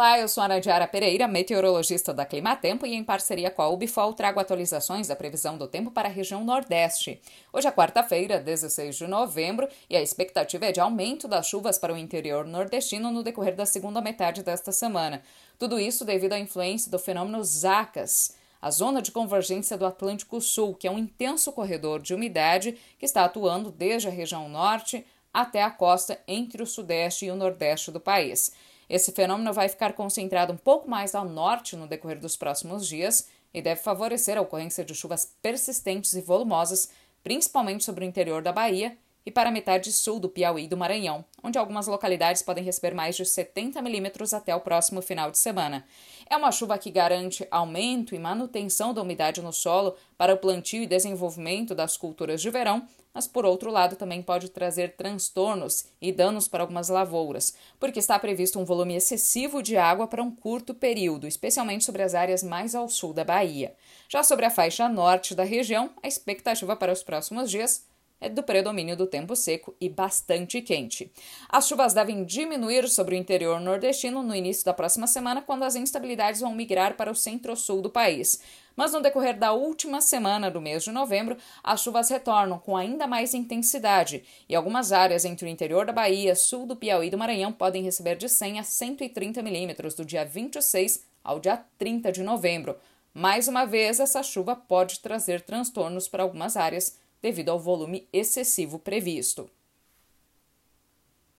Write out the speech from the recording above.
Olá, eu sou a Nadiara Pereira, meteorologista da Climatempo e em parceria com a Ubifol trago atualizações da previsão do tempo para a região Nordeste. Hoje é quarta-feira, 16 de novembro, e a expectativa é de aumento das chuvas para o interior nordestino no decorrer da segunda metade desta semana. Tudo isso devido à influência do fenômeno Zacas a zona de convergência do Atlântico Sul, que é um intenso corredor de umidade que está atuando desde a região norte até a costa entre o sudeste e o nordeste do país. Esse fenômeno vai ficar concentrado um pouco mais ao norte no decorrer dos próximos dias e deve favorecer a ocorrência de chuvas persistentes e volumosas, principalmente sobre o interior da Bahia e para a metade sul do Piauí e do Maranhão, onde algumas localidades podem receber mais de 70 milímetros até o próximo final de semana. É uma chuva que garante aumento e manutenção da umidade no solo para o plantio e desenvolvimento das culturas de verão, mas por outro lado também pode trazer transtornos e danos para algumas lavouras, porque está previsto um volume excessivo de água para um curto período, especialmente sobre as áreas mais ao sul da Bahia. Já sobre a faixa norte da região, a expectativa para os próximos dias é do predomínio do tempo seco e bastante quente. As chuvas devem diminuir sobre o interior nordestino no início da próxima semana, quando as instabilidades vão migrar para o centro-sul do país. Mas no decorrer da última semana do mês de novembro, as chuvas retornam com ainda mais intensidade e algumas áreas entre o interior da Bahia, sul do Piauí e do Maranhão podem receber de 100 a 130 milímetros do dia 26 ao dia 30 de novembro. Mais uma vez, essa chuva pode trazer transtornos para algumas áreas devido ao volume excessivo previsto.